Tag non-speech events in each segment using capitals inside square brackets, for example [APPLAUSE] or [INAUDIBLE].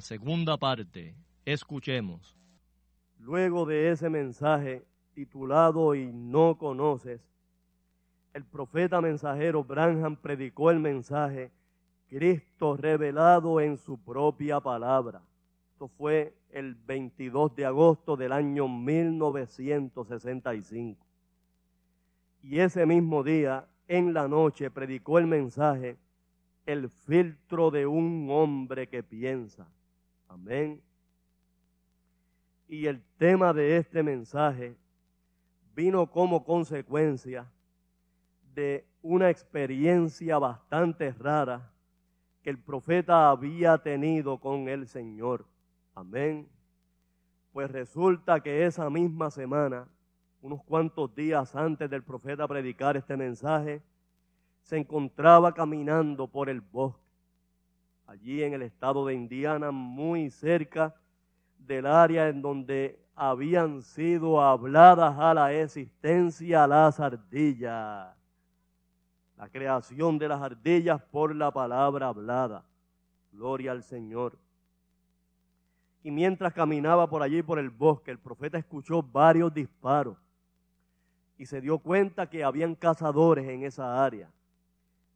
Segunda parte. Escuchemos. Luego de ese mensaje titulado Y no conoces, el profeta mensajero Branham predicó el mensaje Cristo revelado en su propia palabra. Esto fue el 22 de agosto del año 1965. Y ese mismo día, en la noche, predicó el mensaje El filtro de un hombre que piensa. Amén. Y el tema de este mensaje vino como consecuencia de una experiencia bastante rara que el profeta había tenido con el Señor. Amén. Pues resulta que esa misma semana, unos cuantos días antes del profeta predicar este mensaje, se encontraba caminando por el bosque allí en el estado de Indiana, muy cerca del área en donde habían sido habladas a la existencia las ardillas. La creación de las ardillas por la palabra hablada. Gloria al Señor. Y mientras caminaba por allí, por el bosque, el profeta escuchó varios disparos y se dio cuenta que habían cazadores en esa área.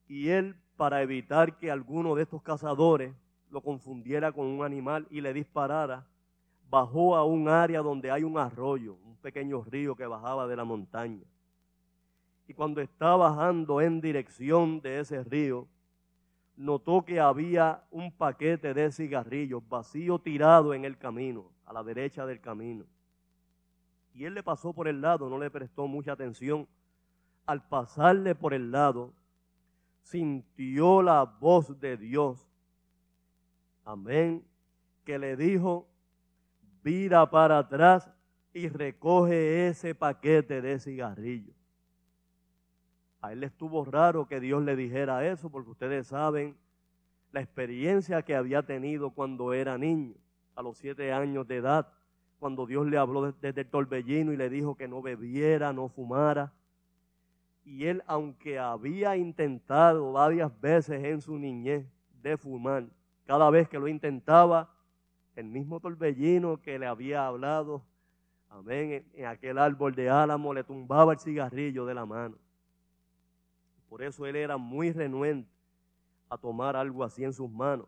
Y él para evitar que alguno de estos cazadores lo confundiera con un animal y le disparara, bajó a un área donde hay un arroyo, un pequeño río que bajaba de la montaña. Y cuando está bajando en dirección de ese río, notó que había un paquete de cigarrillos vacío tirado en el camino, a la derecha del camino. Y él le pasó por el lado, no le prestó mucha atención. Al pasarle por el lado, sintió la voz de Dios. Amén. Que le dijo, vira para atrás y recoge ese paquete de cigarrillos. A él le estuvo raro que Dios le dijera eso, porque ustedes saben la experiencia que había tenido cuando era niño, a los siete años de edad, cuando Dios le habló desde el torbellino y le dijo que no bebiera, no fumara. Y él, aunque había intentado varias veces en su niñez de fumar, cada vez que lo intentaba, el mismo torbellino que le había hablado, amén, en aquel árbol de álamo le tumbaba el cigarrillo de la mano. Por eso él era muy renuente a tomar algo así en sus manos.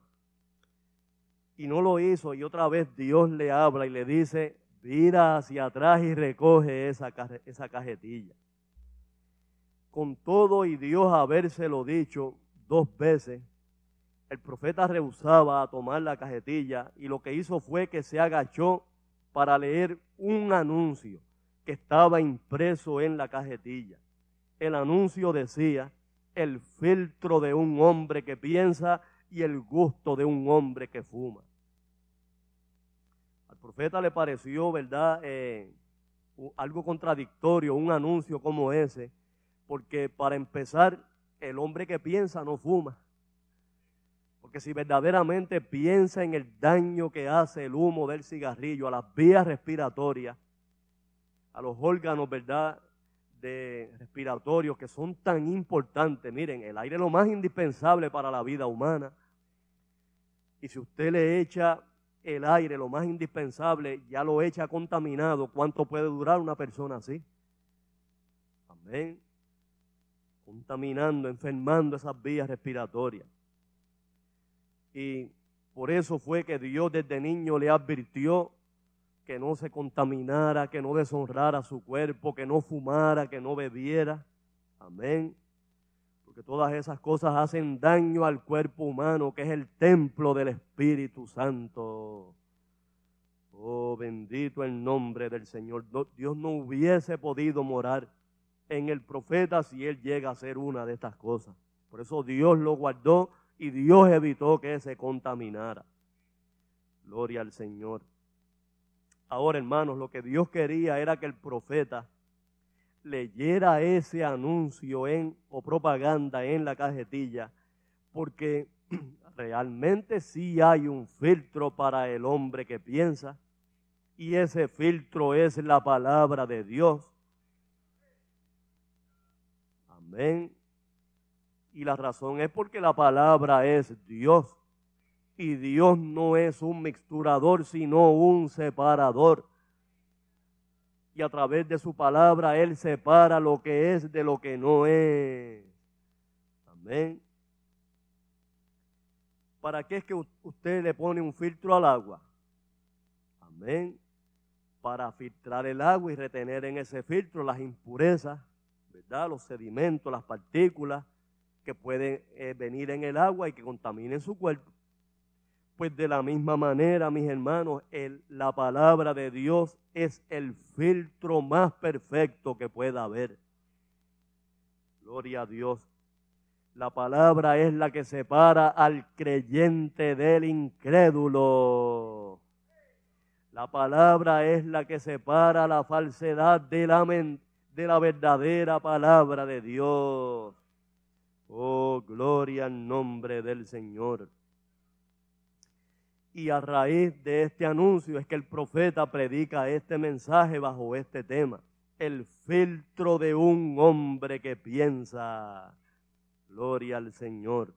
Y no lo hizo y otra vez Dios le habla y le dice, mira hacia atrás y recoge esa, esa cajetilla. Con todo y Dios habérselo dicho dos veces, el profeta rehusaba a tomar la cajetilla y lo que hizo fue que se agachó para leer un anuncio que estaba impreso en la cajetilla. El anuncio decía, el filtro de un hombre que piensa y el gusto de un hombre que fuma. Al profeta le pareció, ¿verdad?, eh, algo contradictorio, un anuncio como ese, porque para empezar, el hombre que piensa no fuma. Porque si verdaderamente piensa en el daño que hace el humo del cigarrillo a las vías respiratorias, a los órganos, ¿verdad? de respiratorios que son tan importantes. Miren, el aire es lo más indispensable para la vida humana. Y si usted le echa el aire, lo más indispensable, ya lo echa contaminado, ¿cuánto puede durar una persona así? Amén. Contaminando, enfermando esas vías respiratorias. Y por eso fue que Dios desde niño le advirtió que no se contaminara, que no deshonrara su cuerpo, que no fumara, que no bebiera. Amén. Porque todas esas cosas hacen daño al cuerpo humano, que es el templo del Espíritu Santo. Oh, bendito el nombre del Señor. Dios no hubiese podido morar en el profeta si él llega a ser una de estas cosas. Por eso Dios lo guardó y Dios evitó que se contaminara. Gloria al Señor. Ahora, hermanos, lo que Dios quería era que el profeta leyera ese anuncio en, o propaganda en la cajetilla, porque [CLEARS THROAT] realmente sí hay un filtro para el hombre que piensa, y ese filtro es la palabra de Dios. Amén. Y la razón es porque la palabra es Dios. Y Dios no es un mixturador, sino un separador. Y a través de su palabra Él separa lo que es de lo que no es. Amén. ¿Para qué es que usted le pone un filtro al agua? Amén. Para filtrar el agua y retener en ese filtro las impurezas, Los sedimentos, las partículas que pueden eh, venir en el agua y que contaminen su cuerpo. Pues de la misma manera, mis hermanos, la palabra de Dios es el filtro más perfecto que pueda haber. Gloria a Dios. La palabra es la que separa al creyente del incrédulo. La palabra es la que separa la falsedad de la, de la verdadera palabra de Dios. Oh, gloria al nombre del Señor. Y a raíz de este anuncio es que el profeta predica este mensaje bajo este tema. El filtro de un hombre que piensa. Gloria al Señor.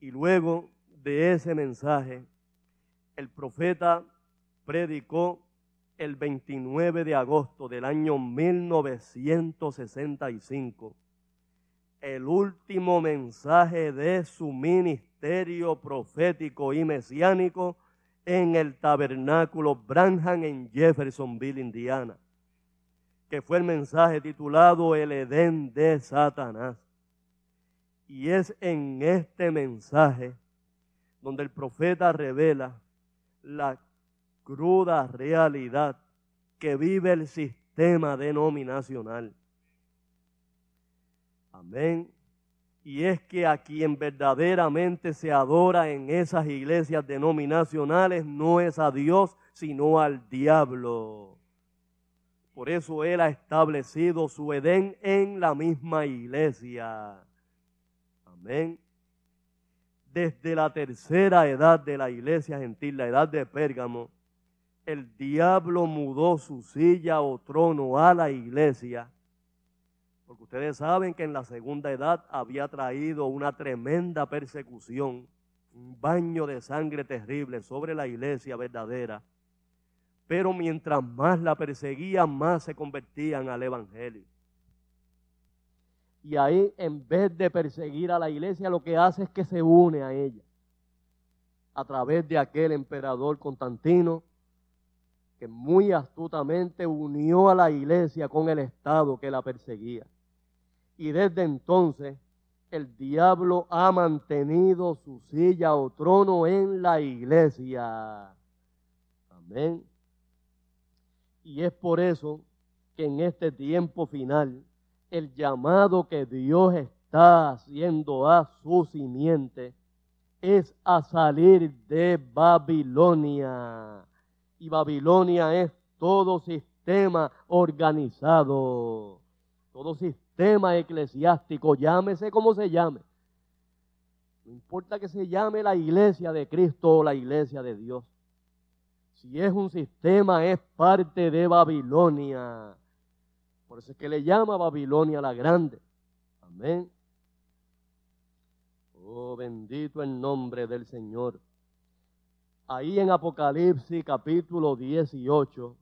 Y luego de ese mensaje, el profeta predicó el 29 de agosto del año 1965 el último mensaje de su ministerio profético y mesiánico en el tabernáculo Branham en Jeffersonville, Indiana, que fue el mensaje titulado El Edén de Satanás. Y es en este mensaje donde el profeta revela la cruda realidad que vive el sistema denominacional. Amén. Y es que a quien verdaderamente se adora en esas iglesias denominacionales no es a Dios, sino al diablo. Por eso Él ha establecido su Edén en la misma iglesia. Amén. Desde la tercera edad de la iglesia gentil, la edad de Pérgamo, el diablo mudó su silla o trono a la iglesia. Porque ustedes saben que en la segunda edad había traído una tremenda persecución, un baño de sangre terrible sobre la iglesia verdadera pero mientras más la perseguían, más se convertían al Evangelio. Y ahí, en vez de perseguir a la iglesia, lo que hace es que se une a ella. A través de aquel emperador Constantino, muy astutamente unió a la iglesia con el Estado que la perseguía. Y desde entonces, el diablo ha mantenido su silla o trono en la iglesia. Amén. Y es por eso que en este tiempo final, el llamado que Dios está haciendo a su simiente es a salir de Babilonia. Y Babilonia es todo sistema organizado, todo sistema eclesiástico, llámese como se llame. No importa que se llame la iglesia de Cristo o la iglesia de Dios. Si es un sistema, es parte de Babilonia. Por eso es que le llama Babilonia la Grande. Amén. Oh, bendito el nombre del Señor. Ahí en Apocalipsis capítulo 18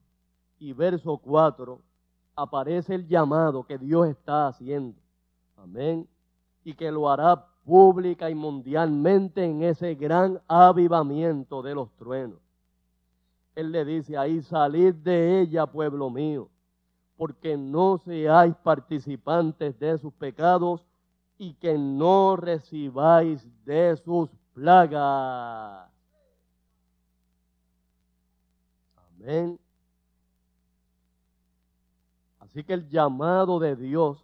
y verso 4 aparece el llamado que Dios está haciendo. Amén. Y que lo hará pública y mundialmente en ese gran avivamiento de los truenos. Él le dice ahí, salid de ella, pueblo mío, porque no seáis participantes de sus pecados y que no recibáis de sus plagas. Así que el llamado de Dios,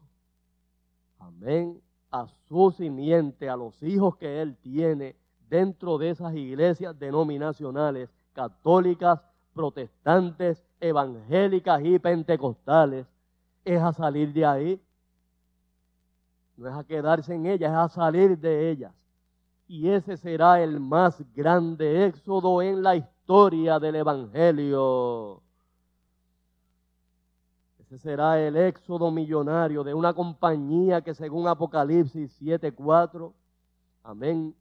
amén, a su simiente, a los hijos que Él tiene dentro de esas iglesias denominacionales, católicas, protestantes, evangélicas y pentecostales, es a salir de ahí. No es a quedarse en ellas, es a salir de ellas. Y ese será el más grande éxodo en la historia del Evangelio. Ese será el éxodo millonario de una compañía que según Apocalipsis 7.4, amén,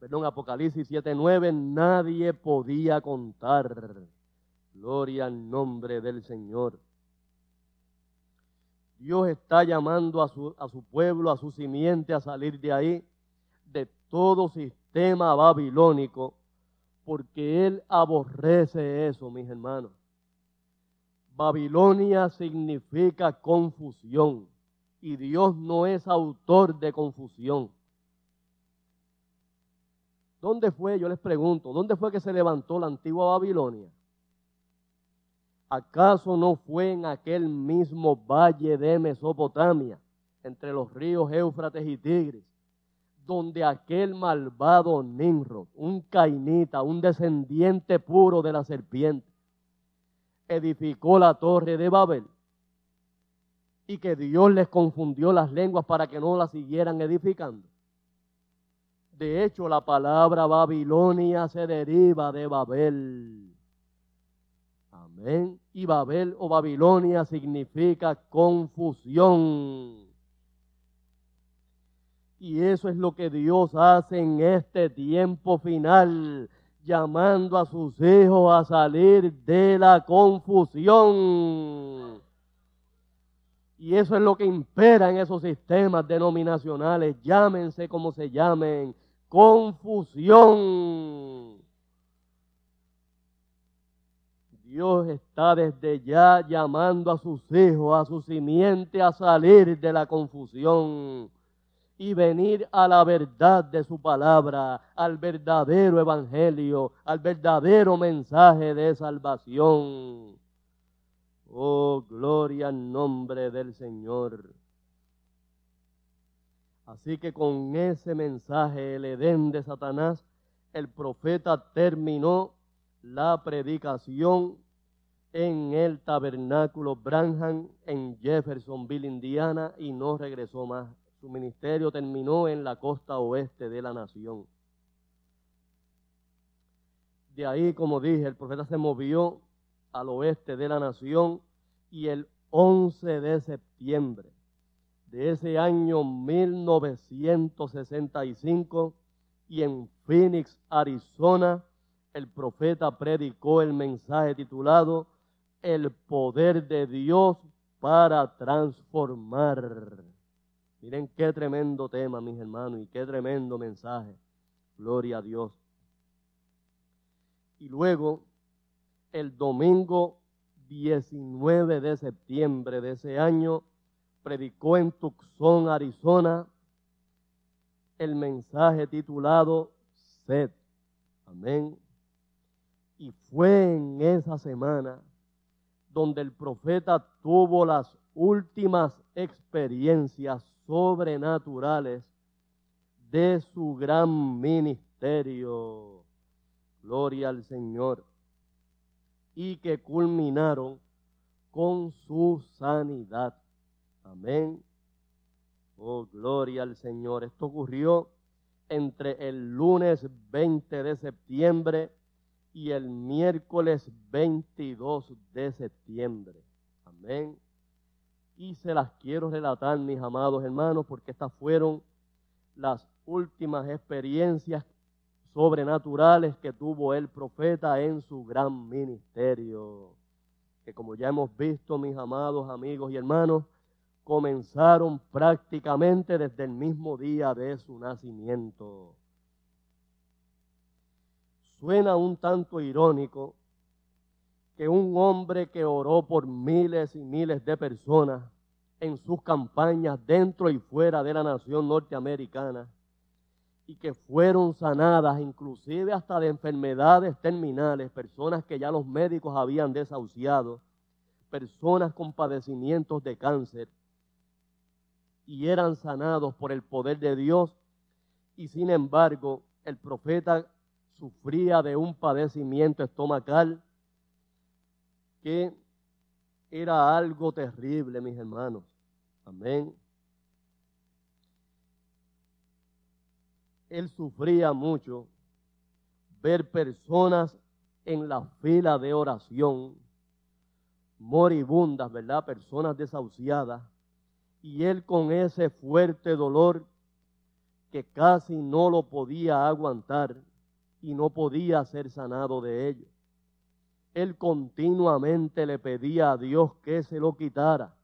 perdón, Apocalipsis 7:9, nadie podía contar. Gloria al nombre del Señor. Dios está llamando a su, a su pueblo, a su simiente, a salir de ahí, todo sistema babilónico, porque Él aborrece eso, mis hermanos. Babilonia significa confusión y Dios no es autor de confusión. ¿Dónde fue, yo les pregunto, dónde fue que se levantó la antigua Babilonia? ¿Acaso no fue en aquel mismo valle de Mesopotamia, entre los ríos Éufrates y Tigris, donde aquel malvado Nimrod, un cainita, un descendiente puro de la serpiente, edificó la torre de Babel? Y que Dios les confundió las lenguas para que no la siguieran edificando. De hecho, la palabra Babilonia se deriva de Babel. Amén. Y Babel o Babilonia significa confusión. Y eso es lo que Dios hace en este tiempo final, llamando a sus hijos a salir de la confusión. Y eso es lo que impera en esos sistemas denominacionales, llámense como se llamen, confusión. Dios está desde ya llamando a sus hijos, a su simiente, a salir de la confusión. Y venir a la verdad de su palabra, al verdadero evangelio, al verdadero mensaje de salvación. Oh, gloria al nombre del Señor. Así que con ese mensaje, el Edén de Satanás, el profeta terminó la predicación en el tabernáculo Branham en Jeffersonville, Indiana, y no regresó más. Su ministerio terminó en la costa oeste de la nación. De ahí, como dije, el profeta se movió al oeste de la nación y el 11 de septiembre de ese año 1965 y en Phoenix, Arizona, el profeta predicó el mensaje titulado El poder de Dios para transformar. Miren qué tremendo tema, mis hermanos, y qué tremendo mensaje. Gloria a Dios. Y luego, el domingo 19 de septiembre de ese año, predicó en Tucson, Arizona, el mensaje titulado Sed. Amén. Y fue en esa semana donde el profeta tuvo las últimas experiencias sobrenaturales de su gran ministerio. Gloria al Señor. Y que culminaron con su sanidad. Amén. Oh, gloria al Señor. Esto ocurrió entre el lunes 20 de septiembre y el miércoles 22 de septiembre. Amén. Y se las quiero relatar, mis amados hermanos, porque estas fueron las últimas experiencias sobrenaturales que tuvo el profeta en su gran ministerio. Que como ya hemos visto, mis amados amigos y hermanos, comenzaron prácticamente desde el mismo día de su nacimiento. Suena un tanto irónico que un hombre que oró por miles y miles de personas en sus campañas dentro y fuera de la nación norteamericana y que fueron sanadas inclusive hasta de enfermedades terminales, personas que ya los médicos habían desahuciado, personas con padecimientos de cáncer, y eran sanados por el poder de Dios. Y sin embargo, el profeta sufría de un padecimiento estomacal era algo terrible, mis hermanos. Amén. Él sufría mucho ver personas en la fila de oración, moribundas, ¿verdad? Personas desahuciadas y él con ese fuerte dolor que casi no lo podía aguantar y no podía ser sanado de ello. Él continuamente le pedía a Dios que se lo quitara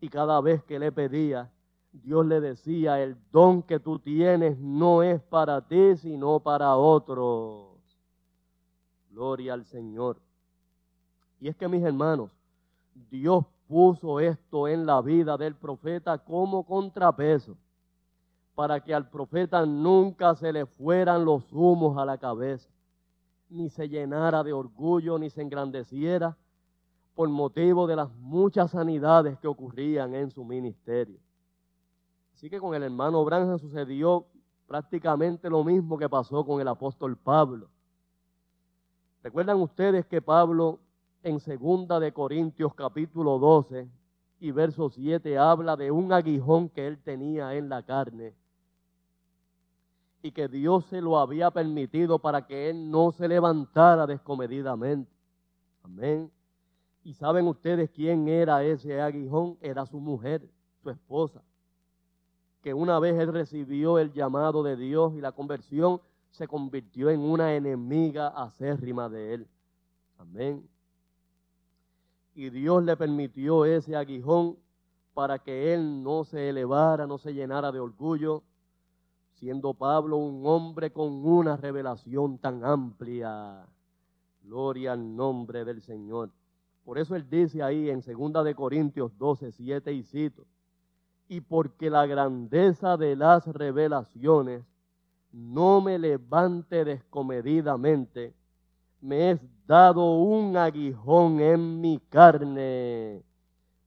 y cada vez que le pedía, Dios le decía, el don que tú tienes no es para ti, sino para otros. Gloria al Señor. Y es que mis hermanos, Dios puso esto en la vida del profeta como contrapeso, para que al profeta nunca se le fueran los humos a la cabeza, ni se llenara de orgullo, ni se engrandeciera por motivo de las muchas sanidades que ocurrían en su ministerio. Así que con el hermano Branham sucedió prácticamente lo mismo que pasó con el apóstol Pablo. ¿Recuerdan ustedes que Pablo en segunda de Corintios capítulo 12 y verso 7 habla de un aguijón que él tenía en la carne y que Dios se lo había permitido para que él no se levantara descomedidamente. Amén. Y saben ustedes quién era ese aguijón? Era su mujer, su esposa. Que una vez él recibió el llamado de Dios y la conversión, se convirtió en una enemiga acérrima de él. Amén y Dios le permitió ese aguijón para que él no se elevara, no se llenara de orgullo, siendo Pablo un hombre con una revelación tan amplia. Gloria al nombre del Señor. Por eso él dice ahí en 2 de Corintios 12, 7 y cito, y porque la grandeza de las revelaciones no me levante descomedidamente, me es dado un aguijón en mi carne,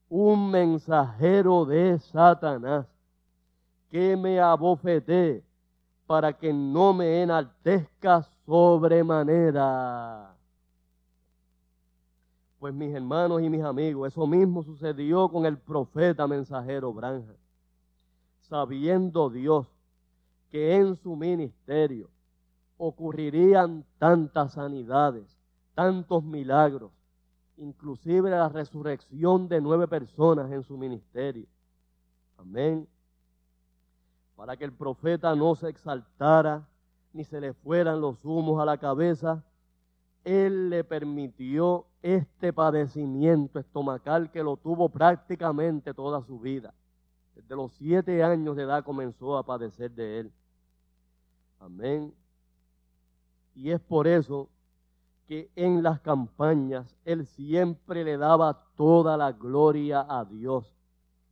un mensajero de Satanás, que me abofete para que no me enaltezca sobremanera. Pues mis hermanos y mis amigos, eso mismo sucedió con el profeta mensajero Branja. Sabiendo Dios que en su ministerio ocurrirían tantas sanidades, tantos milagros, inclusive la resurrección de nueve personas en su ministerio. Amén. Para que el profeta no se exaltara ni se le fueran los humos a la cabeza, él le permitió este padecimiento estomacal que lo tuvo prácticamente toda su vida. Desde los siete años de edad comenzó a padecer de él. Amén. Y es por eso que en las campañas él siempre le daba toda la gloria a Dios.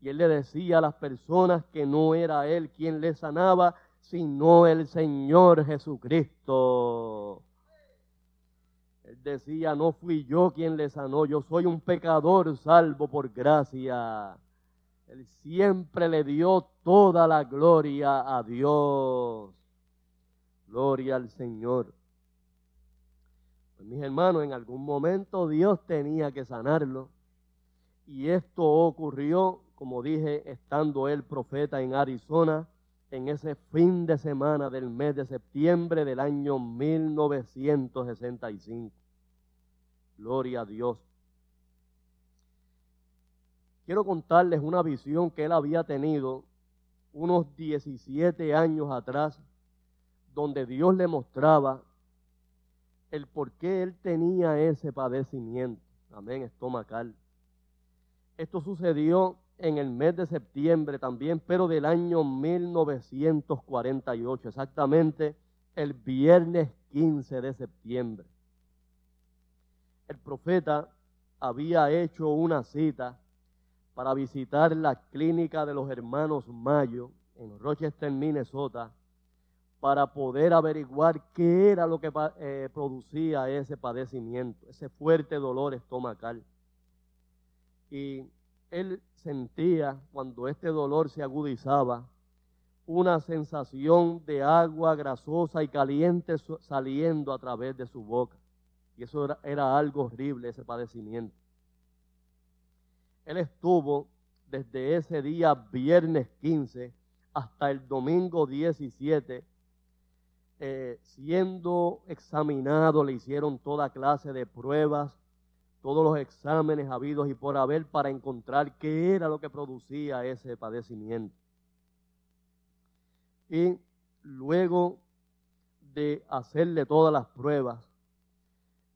Y él le decía a las personas que no era él quien le sanaba, sino el Señor Jesucristo. Él decía, no fui yo quien le sanó, yo soy un pecador salvo por gracia. Él siempre le dio toda la gloria a Dios. Gloria al Señor. Pues mis hermanos, en algún momento Dios tenía que sanarlo. Y esto ocurrió, como dije, estando el profeta en Arizona en ese fin de semana del mes de septiembre del año 1965. Gloria a Dios. Quiero contarles una visión que él había tenido unos 17 años atrás donde Dios le mostraba el por qué él tenía ese padecimiento, amén, estomacal. Esto sucedió en el mes de septiembre también, pero del año 1948, exactamente el viernes 15 de septiembre. El profeta había hecho una cita para visitar la clínica de los hermanos Mayo en Rochester, Minnesota, para poder averiguar qué era lo que eh, producía ese padecimiento, ese fuerte dolor estomacal. Y él sentía, cuando este dolor se agudizaba, una sensación de agua grasosa y caliente saliendo a través de su boca. Y eso era, algo horrible, ese padecimiento. Él estuvo desde ese día viernes 15 hasta el domingo 17 eh, siendo examinado, le hicieron toda clase de pruebas, todos los exámenes habidos y por haber para encontrar qué era lo que producía ese padecimiento. Y luego de hacerle todas las pruebas,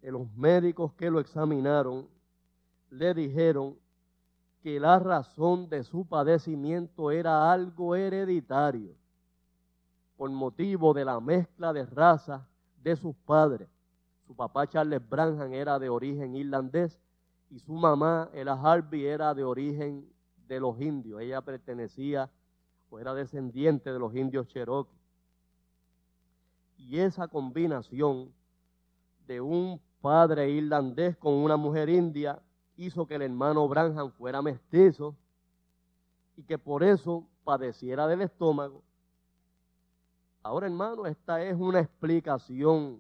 eh, los médicos que lo examinaron le dijeron que la razón de su padecimiento era algo hereditario por motivo de la mezcla de raza de sus padres. Su papá Charles Branham era de origen irlandés y su mamá, Ella Harvey, era de origen de los indios. Ella pertenecía o era descendiente de los indios Cherokee. Y esa combinación de un padre irlandés con una mujer india hizo que el hermano Branham fuera mestizo y que por eso padeciera del estómago Ahora, hermano, esta es una explicación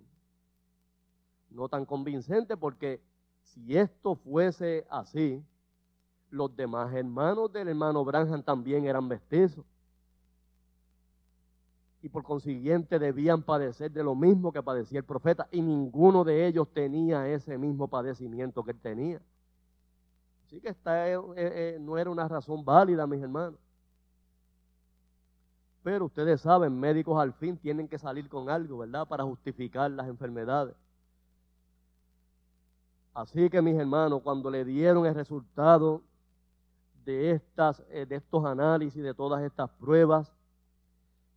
no tan convincente porque si esto fuese así, los demás hermanos del hermano Branham también eran mestizos. Y por consiguiente debían padecer de lo mismo que padecía el profeta. Y ninguno de ellos tenía ese mismo padecimiento que él tenía. Así que esta eh, eh, no era una razón válida, mis hermanos. Pero ustedes saben, médicos al fin tienen que salir con algo, ¿verdad? Para justificar las enfermedades. Así que mis hermanos, cuando le dieron el resultado de, estas, eh, de estos análisis, de todas estas pruebas,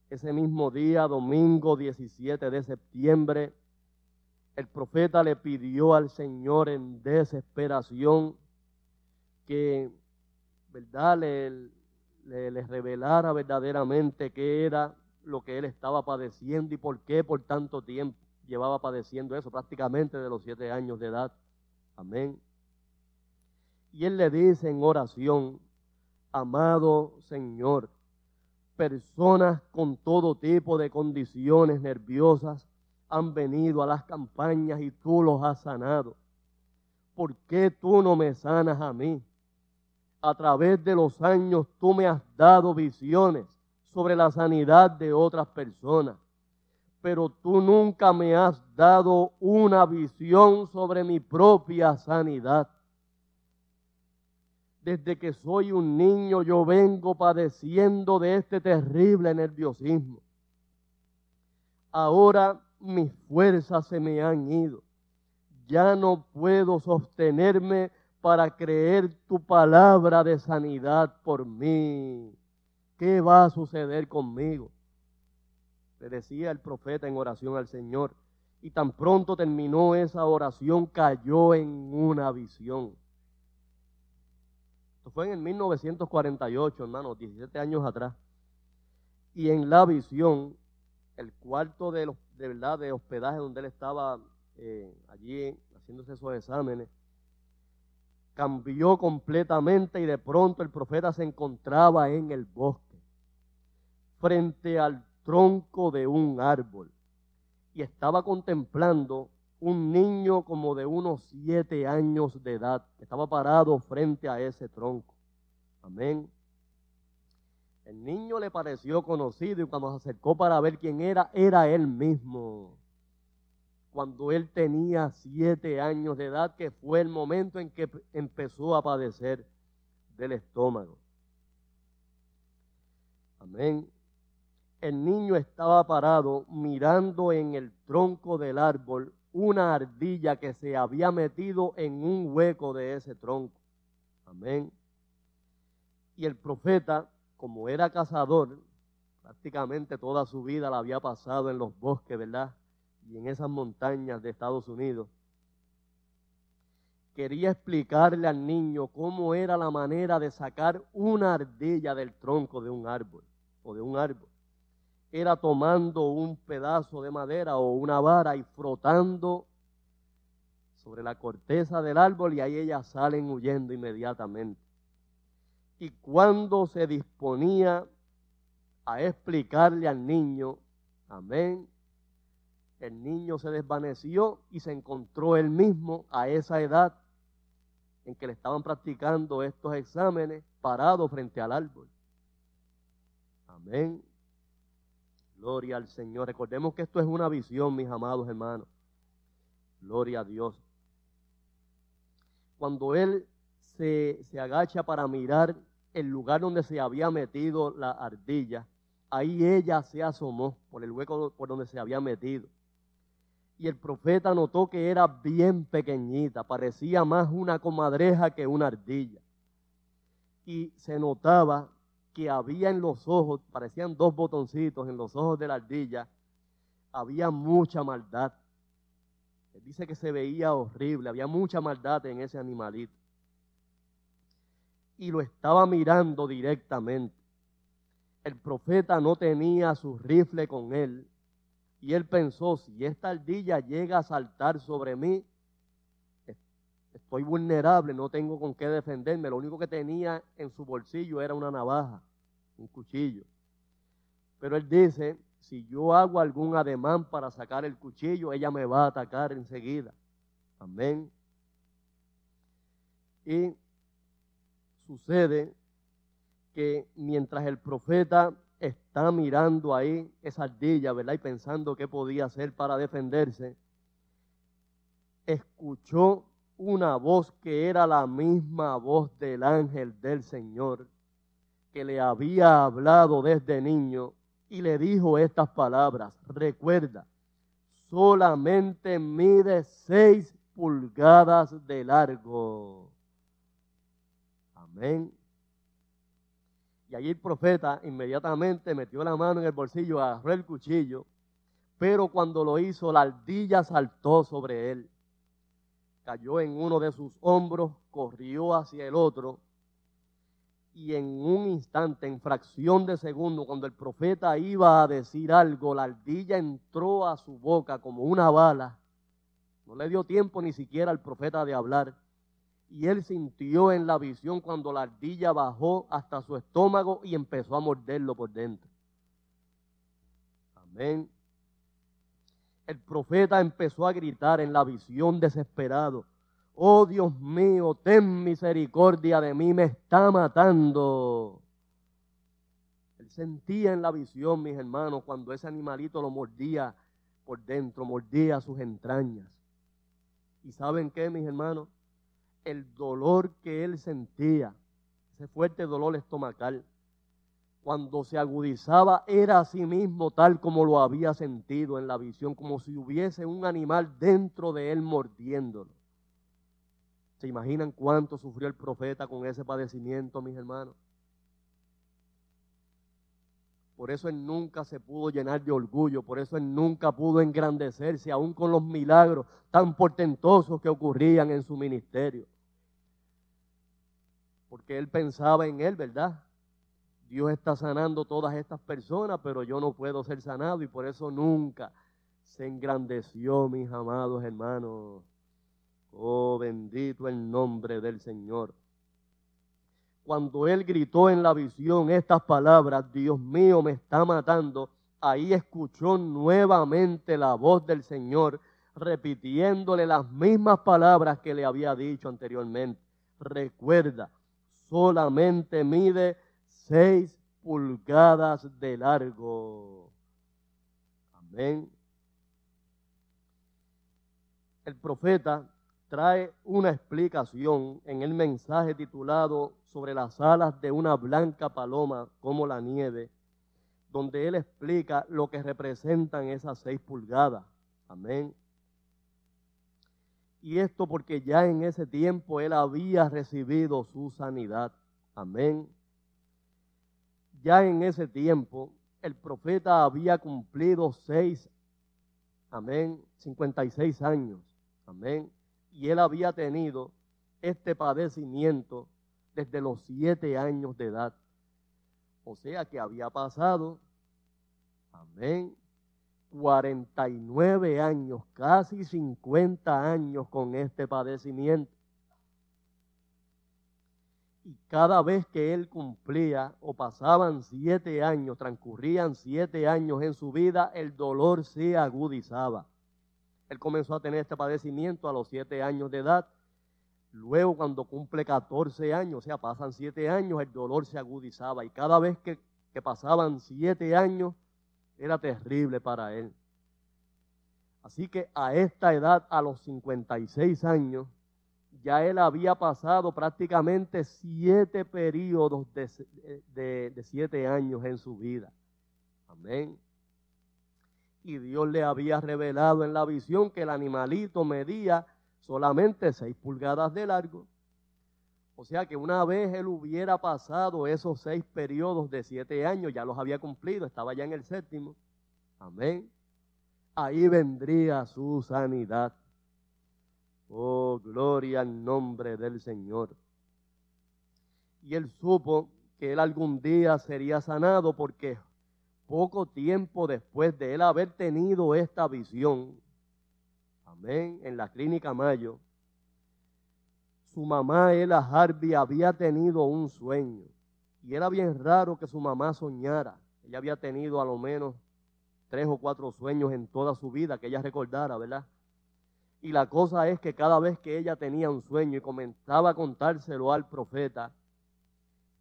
ese mismo día, domingo 17 de septiembre, el profeta le pidió al Señor en desesperación que, ¿verdad?, le, le, le revelara verdaderamente qué era lo que él estaba padeciendo y por qué por tanto tiempo llevaba padeciendo eso, prácticamente de los siete años de edad. Amén. Y él le dice en oración, amado Señor, personas con todo tipo de condiciones nerviosas han venido a las campañas y tú los has sanado. ¿Por qué tú no me sanas a mí? A través de los años tú me has dado visiones sobre la sanidad de otras personas, pero tú nunca me has dado una visión sobre mi propia sanidad. Desde que soy un niño yo vengo padeciendo de este terrible nerviosismo. Ahora mis fuerzas se me han ido. Ya no puedo sostenerme para creer tu palabra de sanidad por mí. ¿Qué va a suceder conmigo? Le decía el profeta en oración al Señor. Y tan pronto terminó esa oración, cayó en una visión. Esto fue en el 1948, hermano, 17 años atrás. Y en la visión, el cuarto de, los, de verdad de hospedaje donde él estaba eh, allí haciéndose esos exámenes, cambió completamente y de pronto el profeta se encontraba en el bosque, frente al tronco de un árbol, y estaba contemplando un niño como de unos siete años de edad. Estaba parado frente a ese tronco. Amén. El niño le pareció conocido y cuando se acercó para ver quién era, era él mismo. Cuando él tenía siete años de edad, que fue el momento en que empezó a padecer del estómago. Amén. El niño estaba parado mirando en el tronco del árbol una ardilla que se había metido en un hueco de ese tronco. Amén. Y el profeta, como era cazador, prácticamente toda su vida la había pasado en los bosques, ¿verdad? Y en esas montañas de Estados Unidos. Quería explicarle al niño cómo era la manera de sacar una ardilla del tronco de un árbol o de un árbol era tomando un pedazo de madera o una vara y frotando sobre la corteza del árbol y ahí ellas salen huyendo inmediatamente. Y cuando se disponía a explicarle al niño, amén, el niño se desvaneció y se encontró él mismo a esa edad en que le estaban practicando estos exámenes parado frente al árbol. Amén. Gloria al Señor. Recordemos que esto es una visión, mis amados hermanos. Gloria a Dios. Cuando él se, agacha para mirar el lugar donde se había metido la ardilla, ahí ella se asomó por el hueco por donde se había metido. Y el profeta notó que era bien pequeñita, parecía más una comadreja que una ardilla. Y se notaba que había en los ojos, parecían dos botoncitos en los ojos de la ardilla, había mucha maldad. Él dice que se veía horrible, había mucha maldad en ese animalito. Y lo estaba mirando directamente. El profeta no tenía su rifle con él. Y él pensó, si esta ardilla llega a saltar sobre mí, estoy vulnerable, no tengo con qué defenderme. Lo único que tenía en su bolsillo era una navaja, un cuchillo. Pero él dice, si yo hago algún ademán para sacar el cuchillo, ella me va a atacar enseguida. Amén. Y sucede que mientras el profeta está mirando ahí esa ardilla, ¿verdad? Y pensando qué podía hacer para defenderse, escuchó una voz que era la misma voz del ángel del Señor, que le había hablado desde niño y le dijo estas palabras. Recuerda, solamente mide seis pulgadas de largo. Amén. Y allí el profeta inmediatamente metió la mano en el bolsillo, agarró el cuchillo, pero cuando lo hizo, la ardilla saltó sobre él cayó en uno de sus hombros, corrió hacia el otro y en un instante, en fracción de segundo, cuando el profeta iba a decir algo, la ardilla entró a su boca como una bala. No le dio tiempo ni siquiera al profeta de hablar. Y él sintió en la visión cuando la ardilla bajó hasta su estómago y empezó a morderlo por dentro. Amén. El profeta empezó a gritar en la visión desesperado oh Dios mío, ten misericordia de mí, me está matando. Él sentía en la visión, mis hermanos, cuando ese animalito lo mordía por dentro, mordía sus entrañas. ¿Y saben qué, mis hermanos? El dolor que él sentía, ese fuerte dolor estomacal, cuando se agudizaba era a sí mismo tal como lo había sentido en la visión, como si hubiese un animal dentro de él mordiéndolo. ¿Se imaginan cuánto sufrió el profeta con ese padecimiento, mis hermanos? Por eso él nunca se pudo llenar de orgullo, por eso él nunca pudo engrandecerse, aún con los milagros tan portentosos que ocurrían en su ministerio. Porque él pensaba en él, ¿verdad? Dios está sanando todas estas personas, pero yo no puedo ser sanado y por eso nunca se engrandeció, mis amados hermanos. Oh, bendito el nombre del Señor. Cuando él gritó en la visión estas palabras, Dios mío me está matando, ahí escuchó nuevamente la voz del Señor repitiéndole las mismas palabras que le había dicho anteriormente. Recuerda, solamente mide seis pulgadas de largo. Amén. El profeta trae una explicación en el mensaje titulado sobre las alas de una blanca paloma como la nieve, donde él explica lo que representan esas seis pulgadas. Amén. Y esto porque ya en ese tiempo él había recibido su sanidad. Amén. Ya en ese tiempo el profeta había cumplido seis, amén, 56 años. Amén y él había tenido este padecimiento desde los siete años de edad. O sea que había pasado, amén, 49 años, casi 50 años con este padecimiento. Y cada vez que él cumplía o pasaban siete años, transcurrían siete años en su vida, el dolor se agudizaba. Él comenzó a tener este padecimiento a los siete años de edad. Luego, cuando cumple 14 años, o sea, pasan siete años, el dolor se agudizaba. Y cada vez que, que pasaban siete años, era terrible para él. Así que a esta edad, a los 56 años, ya él había pasado prácticamente siete periodos de, siete años en su vida. Amén y Dios le había revelado en la visión que el animalito medía solamente seis pulgadas de largo. O sea que una vez él hubiera pasado esos seis periodos de siete años, ya los había cumplido, estaba ya en el séptimo. Amén. Ahí vendría su sanidad. Oh, gloria al nombre del Señor. Y él supo que él algún día sería sanado porque poco tiempo después de él haber tenido esta visión, amén, en la clínica Mayo, su mamá, Ella Harvey, había tenido un sueño. Y era bien raro que su mamá soñara. Ella había tenido a lo menos tres o cuatro sueños en toda su vida que ella recordara, ¿verdad? Y la cosa es que cada vez que ella tenía un sueño y comenzaba a contárselo al profeta,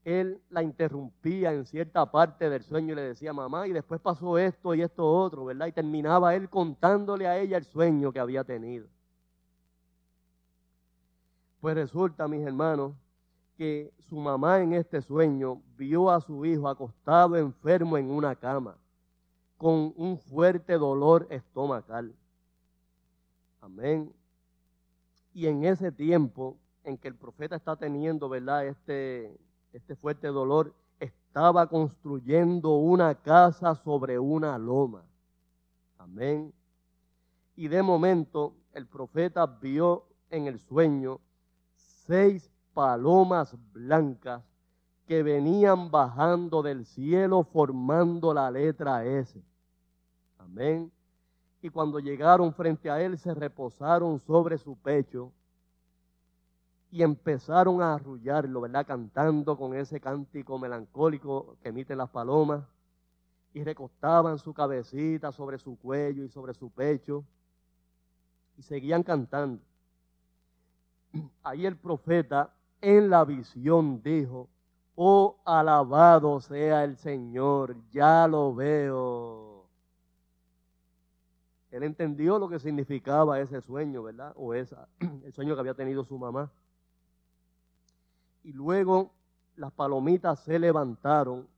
él la interrumpía en cierta parte del sueño y le decía, mamá, y después pasó esto y esto otro, ¿verdad? Y terminaba él contándole a ella el sueño que había tenido. Pues resulta, mis hermanos, que su mamá en este sueño vio a su hijo acostado enfermo en una cama, con un fuerte dolor estomacal. Amén. Y en ese tiempo en que el profeta está teniendo, ¿verdad? Este, este fuerte dolor, estaba construyendo una casa sobre una loma. Amén. Y de momento el profeta vio en el sueño seis palomas blancas que venían bajando del cielo formando la letra S. Amén. Y cuando llegaron frente a él se reposaron sobre su pecho y empezaron a arrullarlo, ¿verdad? Cantando con ese cántico melancólico que emiten las palomas y recostaban su cabecita sobre su cuello y sobre su pecho y seguían cantando. Ahí el profeta en la visión dijo, oh alabado sea el Señor, ya lo veo. Él entendió lo que significaba ese sueño, ¿verdad? O esa, [CLEARS THROAT] el sueño que había tenido su mamá. Y luego las palomitas se levantaron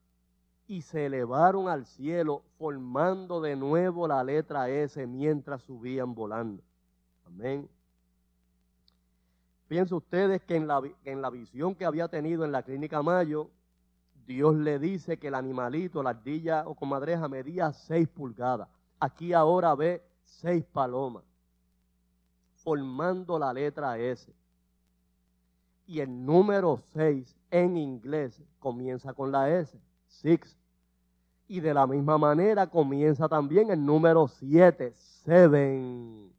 y se elevaron al cielo, formando de nuevo la letra S mientras subían volando. Amén. Piensen ustedes que en, la, en la visión que había tenido en la clínica Mayo, Dios le dice que el animalito, la ardilla o comadreja, medía seis pulgadas. Aquí ahora ve seis palomas, formando la letra S. Y el número seis en inglés comienza con la S, six. Y de la misma manera comienza también el número siete, seven.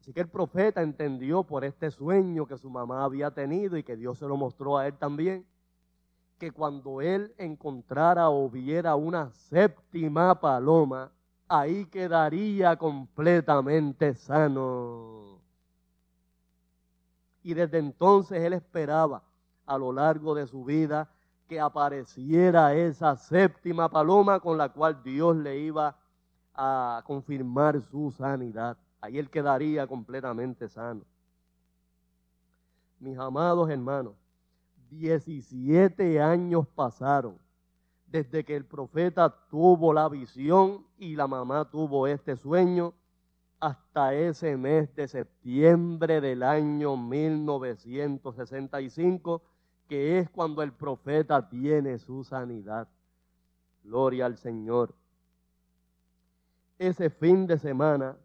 Así que el profeta entendió por este sueño que su mamá había tenido y que Dios se lo mostró a él también, que cuando él encontrara o viera una séptima paloma, ahí quedaría completamente sano. Y desde entonces él esperaba a lo largo de su vida que apareciera esa séptima paloma con la cual Dios le iba a confirmar su sanidad ahí él quedaría completamente sano. Mis amados hermanos, 17 años pasaron desde que el profeta tuvo la visión y la mamá tuvo este sueño hasta ese mes de septiembre del año 1965, que es cuando el profeta tiene su sanidad. Gloria al Señor. Ese fin de semana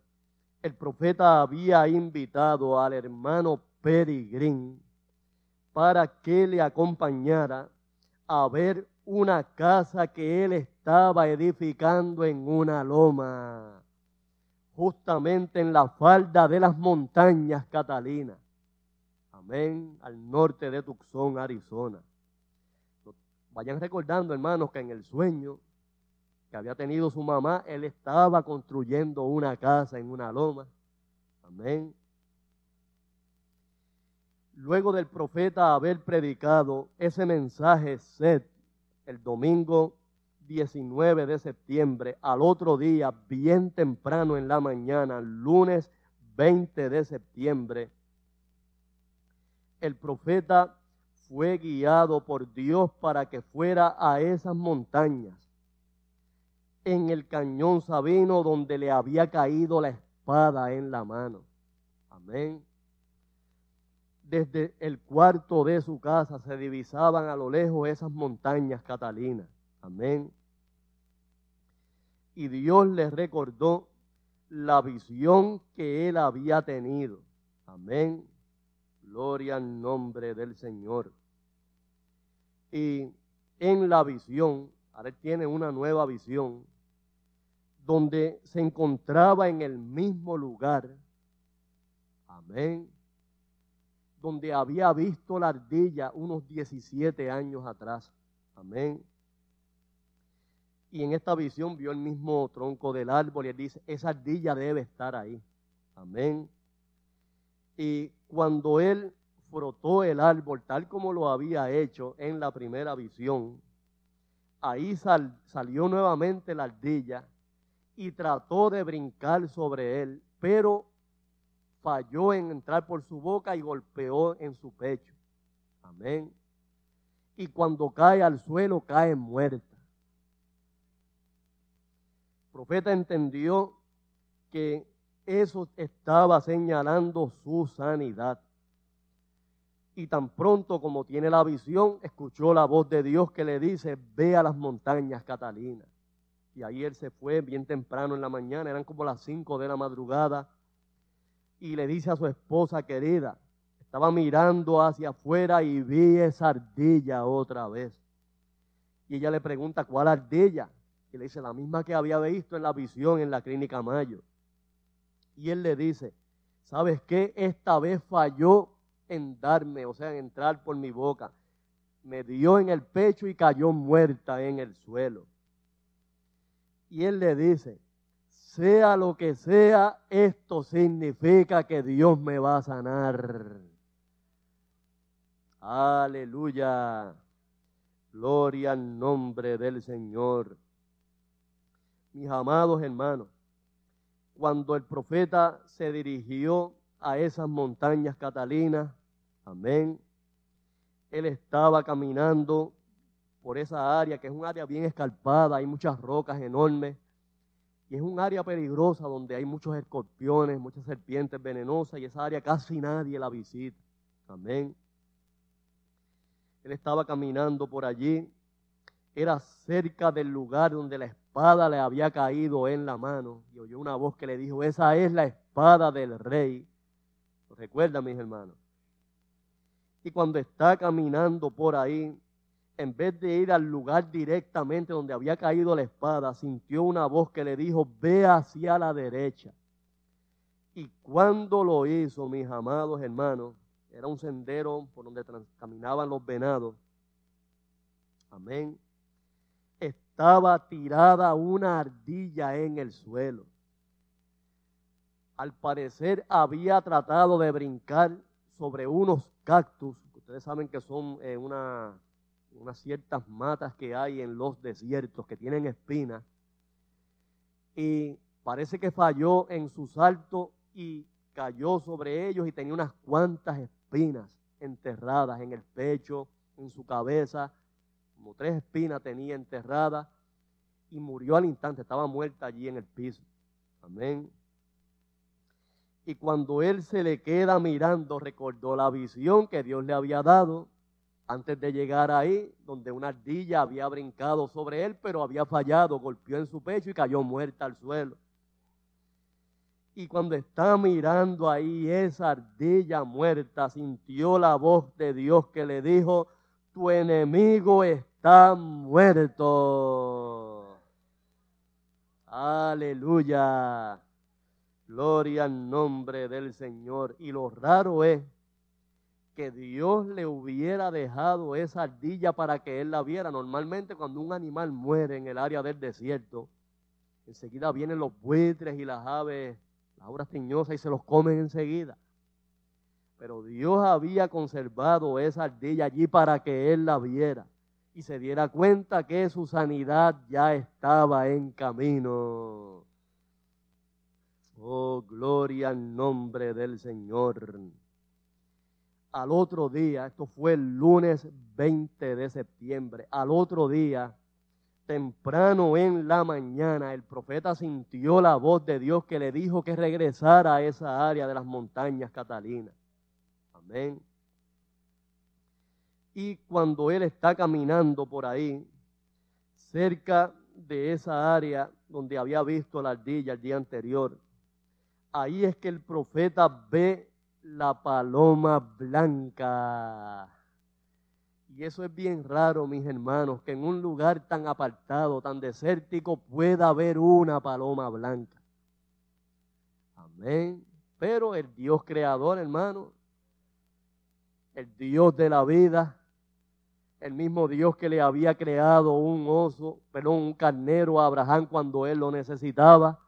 el profeta había invitado al hermano Peregrín para que le acompañara a ver una casa que él estaba edificando en una loma, justamente en la falda de las montañas Catalinas. Amén, al norte de Tucson, Arizona. Vayan recordando, hermanos, que en el sueño que había tenido su mamá, él estaba construyendo una casa en una loma. Amén. Luego del profeta haber predicado ese mensaje sed el domingo 19 de septiembre, al otro día, bien temprano en la mañana, lunes 20 de septiembre, el profeta fue guiado por Dios para que fuera a esas montañas en el cañón Sabino donde le había caído la espada en la mano. Amén. Desde el cuarto de su casa se divisaban a lo lejos esas montañas catalinas. Amén. Y Dios le recordó la visión que él había tenido. Amén. Gloria al nombre del Señor. Y en la visión, ahora tiene una nueva visión, donde se encontraba en el mismo lugar, amén, donde había visto la ardilla unos 17 años atrás, amén. Y en esta visión vio el mismo tronco del árbol y él dice, esa ardilla debe estar ahí, amén. Y cuando él frotó el árbol tal como lo había hecho en la primera visión, ahí salió nuevamente la ardilla y trató de brincar sobre él, pero falló en entrar por su boca y golpeó en su pecho. Amén. Y cuando cae al suelo, cae muerta. El profeta entendió que eso estaba señalando su sanidad. Y tan pronto como tiene la visión, escuchó la voz de Dios que le dice, ve a las montañas Catalina. Y ahí él se fue bien temprano en la mañana, eran como las 5 de la madrugada, y le dice a su esposa querida, Estaba mirando hacia afuera y vi esa ardilla otra vez. Y ella le pregunta, ¿cuál ardilla? Y le dice, la misma que había visto en la visión en la clínica Mayo. Y él le dice, ¿sabes qué? Esta vez falló en darme, o sea, en entrar por mi boca. Me dio en el pecho y cayó muerta en el suelo. Y él le dice, sea lo que sea, esto significa que Dios me va a sanar. Aleluya. Gloria al nombre del Señor. Mis amados hermanos, cuando el profeta se dirigió a esas montañas catalinas, amén, él estaba caminando por esa área, que es un área bien escarpada, hay muchas rocas enormes, y es un área peligrosa donde hay muchos escorpiones, muchas serpientes venenosas, y esa área casi nadie la visita. Amén. Él estaba caminando por allí, era cerca del lugar donde la espada le había caído en la mano y oyó una voz que le dijo, esa es la espada del rey. ¿Lo recuerda, mis hermanos? Y cuando está caminando por ahí, en vez de ir al lugar directamente donde había caído la espada, sintió una voz que le dijo, ve hacia la derecha. Y cuando lo hizo, mis amados hermanos, era un sendero por donde caminaban los venados. Amén. Estaba tirada una ardilla en el suelo. Al parecer había tratado de brincar sobre unos cactus. Ustedes saben que son eh, una, unas ciertas matas que hay en los desiertos que tienen espinas. Y parece que falló en su salto y cayó sobre ellos y tenía unas cuantas espinas enterradas en el pecho, en su cabeza, como tres espinas tenía enterradas y murió al instante, estaba muerta allí en el piso. Amén. Y cuando él se le queda mirando, recordó la visión que Dios le había dado antes de llegar ahí, donde una ardilla había brincado sobre él, pero había fallado, golpeó en su pecho y cayó muerta al suelo. Y cuando está mirando ahí esa ardilla muerta, sintió la voz de Dios que le dijo, tu enemigo está muerto. Aleluya. Gloria al nombre del Señor. Y lo raro es que Dios le hubiera dejado esa ardilla para que él la viera. Normalmente cuando un animal muere en el área del desierto, enseguida vienen los buitres y las aves Ahora tiñosa y se los comen enseguida. Pero Dios había conservado esa ardilla allí para que él la viera y se diera cuenta que su sanidad ya estaba en camino. Oh, gloria al nombre del Señor. Al otro día, esto fue el lunes 20 de septiembre, al otro día temprano en la mañana, el profeta sintió la voz de Dios que le dijo que regresara a esa área de las montañas catalinas. Amén. Y cuando él está caminando por ahí, cerca de esa área donde había visto la ardilla el día anterior, ahí es que el profeta ve la paloma blanca. Y eso es bien raro, mis hermanos, que en un lugar tan apartado, tan desértico, pueda haber una paloma blanca. Amén. Pero el Dios creador, hermano, el Dios de la vida, el mismo Dios que le había creado un oso, perdón, un carnero a Abraham cuando él lo necesitaba,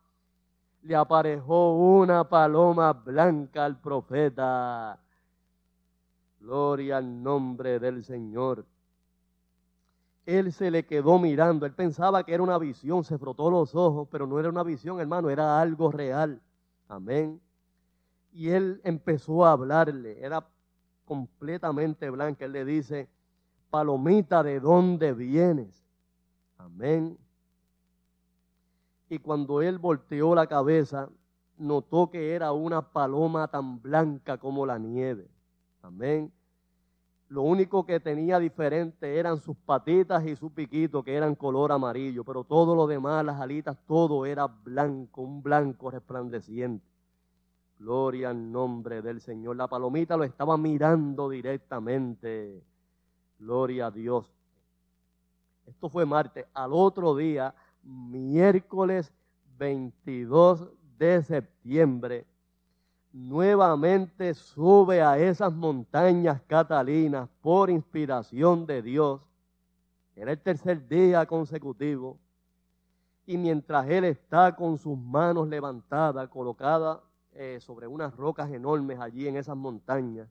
le aparejó una paloma blanca al profeta. Gloria al nombre del Señor. Él se le quedó mirando, él pensaba que era una visión, se frotó los ojos, pero no era una visión, hermano, era algo real. Amén. Y él empezó a hablarle, era completamente blanca. Él le dice, palomita, ¿de dónde vienes? Amén. Y cuando él volteó la cabeza, notó que era una paloma tan blanca como la nieve. Amén. Lo único que tenía diferente eran sus patitas y su piquito, que eran color amarillo, pero todo lo demás, las alitas, todo era blanco, un blanco resplandeciente. Gloria al nombre del Señor. La palomita lo estaba mirando directamente. Gloria a Dios. Esto fue martes. Al otro día, miércoles 22 de septiembre, nuevamente sube a esas montañas catalinas por inspiración de Dios. Era el tercer día consecutivo. Y mientras él está con sus manos levantadas, colocadas eh, sobre unas rocas enormes allí en esas montañas,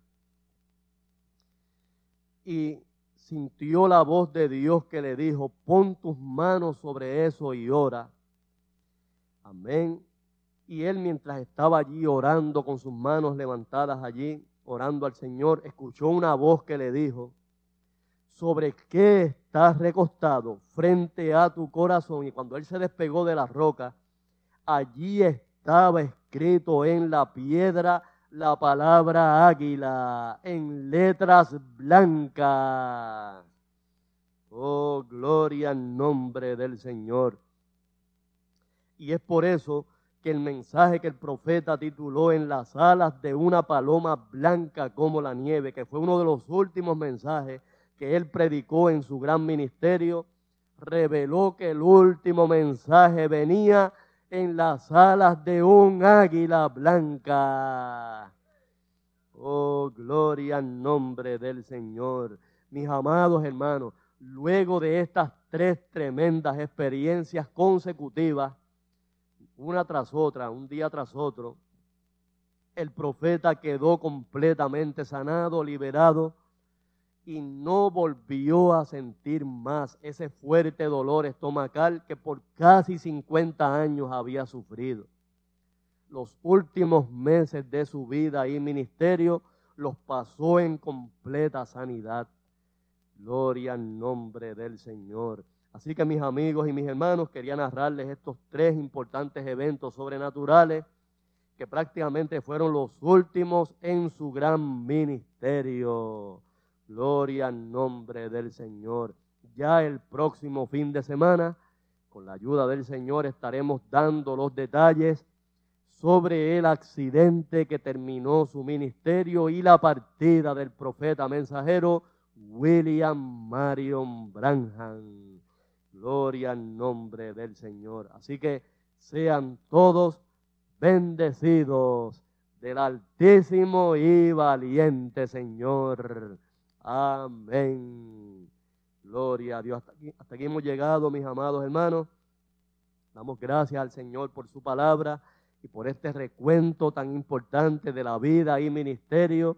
y sintió la voz de Dios que le dijo, pon tus manos sobre eso y ora. Amén. Y él mientras estaba allí orando con sus manos levantadas allí, orando al Señor, escuchó una voz que le dijo, sobre qué estás recostado frente a tu corazón. Y cuando él se despegó de la roca, allí estaba escrito en la piedra la palabra águila en letras blancas. Oh, gloria al nombre del Señor. Y es por eso que el mensaje que el profeta tituló en las alas de una paloma blanca como la nieve, que fue uno de los últimos mensajes que él predicó en su gran ministerio, reveló que el último mensaje venía en las alas de un águila blanca. Oh, gloria al nombre del Señor. Mis amados hermanos, luego de estas tres tremendas experiencias consecutivas, una tras otra, un día tras otro, el profeta quedó completamente sanado, liberado, y no volvió a sentir más ese fuerte dolor estomacal que por casi 50 años había sufrido. Los últimos meses de su vida y ministerio los pasó en completa sanidad. Gloria al nombre del Señor. Así que mis amigos y mis hermanos, quería narrarles estos tres importantes eventos sobrenaturales que prácticamente fueron los últimos en su gran ministerio. Gloria al nombre del Señor. Ya el próximo fin de semana, con la ayuda del Señor, estaremos dando los detalles sobre el accidente que terminó su ministerio y la partida del profeta mensajero William Marion Branham. Gloria al nombre del Señor. Así que sean todos bendecidos del altísimo y valiente Señor. Amén. Gloria a Dios. Hasta aquí, hemos llegado, mis amados hermanos. Damos gracias al Señor por su palabra y por este recuento tan importante de la vida y ministerio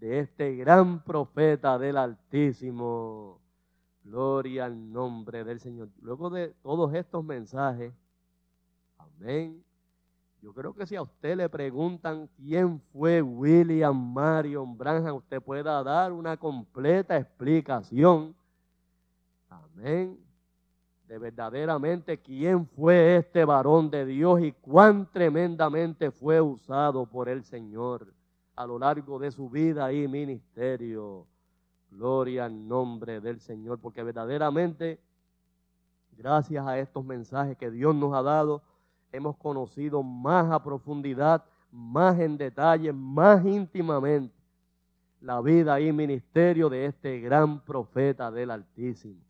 de este gran profeta del Altísimo. Gloria al nombre del Señor. Luego de todos estos mensajes, amén, yo creo que si a usted le preguntan quién fue William Marion Branham, usted pueda dar una completa explicación. Amén. De verdaderamente quién fue este varón de Dios y cuán tremendamente fue usado por el Señor a lo largo de su vida y ministerio. Gloria al nombre del Señor, porque verdaderamente, gracias a estos mensajes que Dios nos ha dado, hemos conocido más a profundidad, más en detalle, más íntimamente la vida y ministerio de este gran profeta del Altísimo.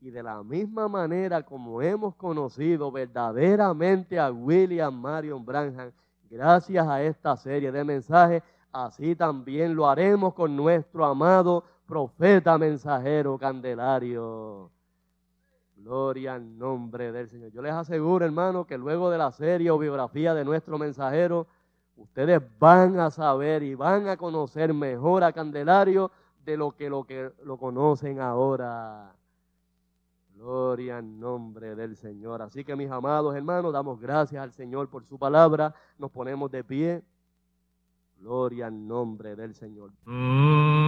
Y de la misma manera como hemos conocido verdaderamente a William Marion Branham, gracias a esta serie de mensajes, así también lo haremos con nuestro amado profeta mensajero Candelario. Gloria al nombre del Señor. Yo les aseguro, hermano, que luego de la serie o biografía de nuestro mensajero, ustedes van a saber y van a conocer mejor a Candelario de lo que lo, que lo conocen ahora. Gloria al nombre del Señor. Así que mis amados hermanos, damos gracias al Señor por su palabra. Nos ponemos de pie. Gloria al nombre del Señor. Y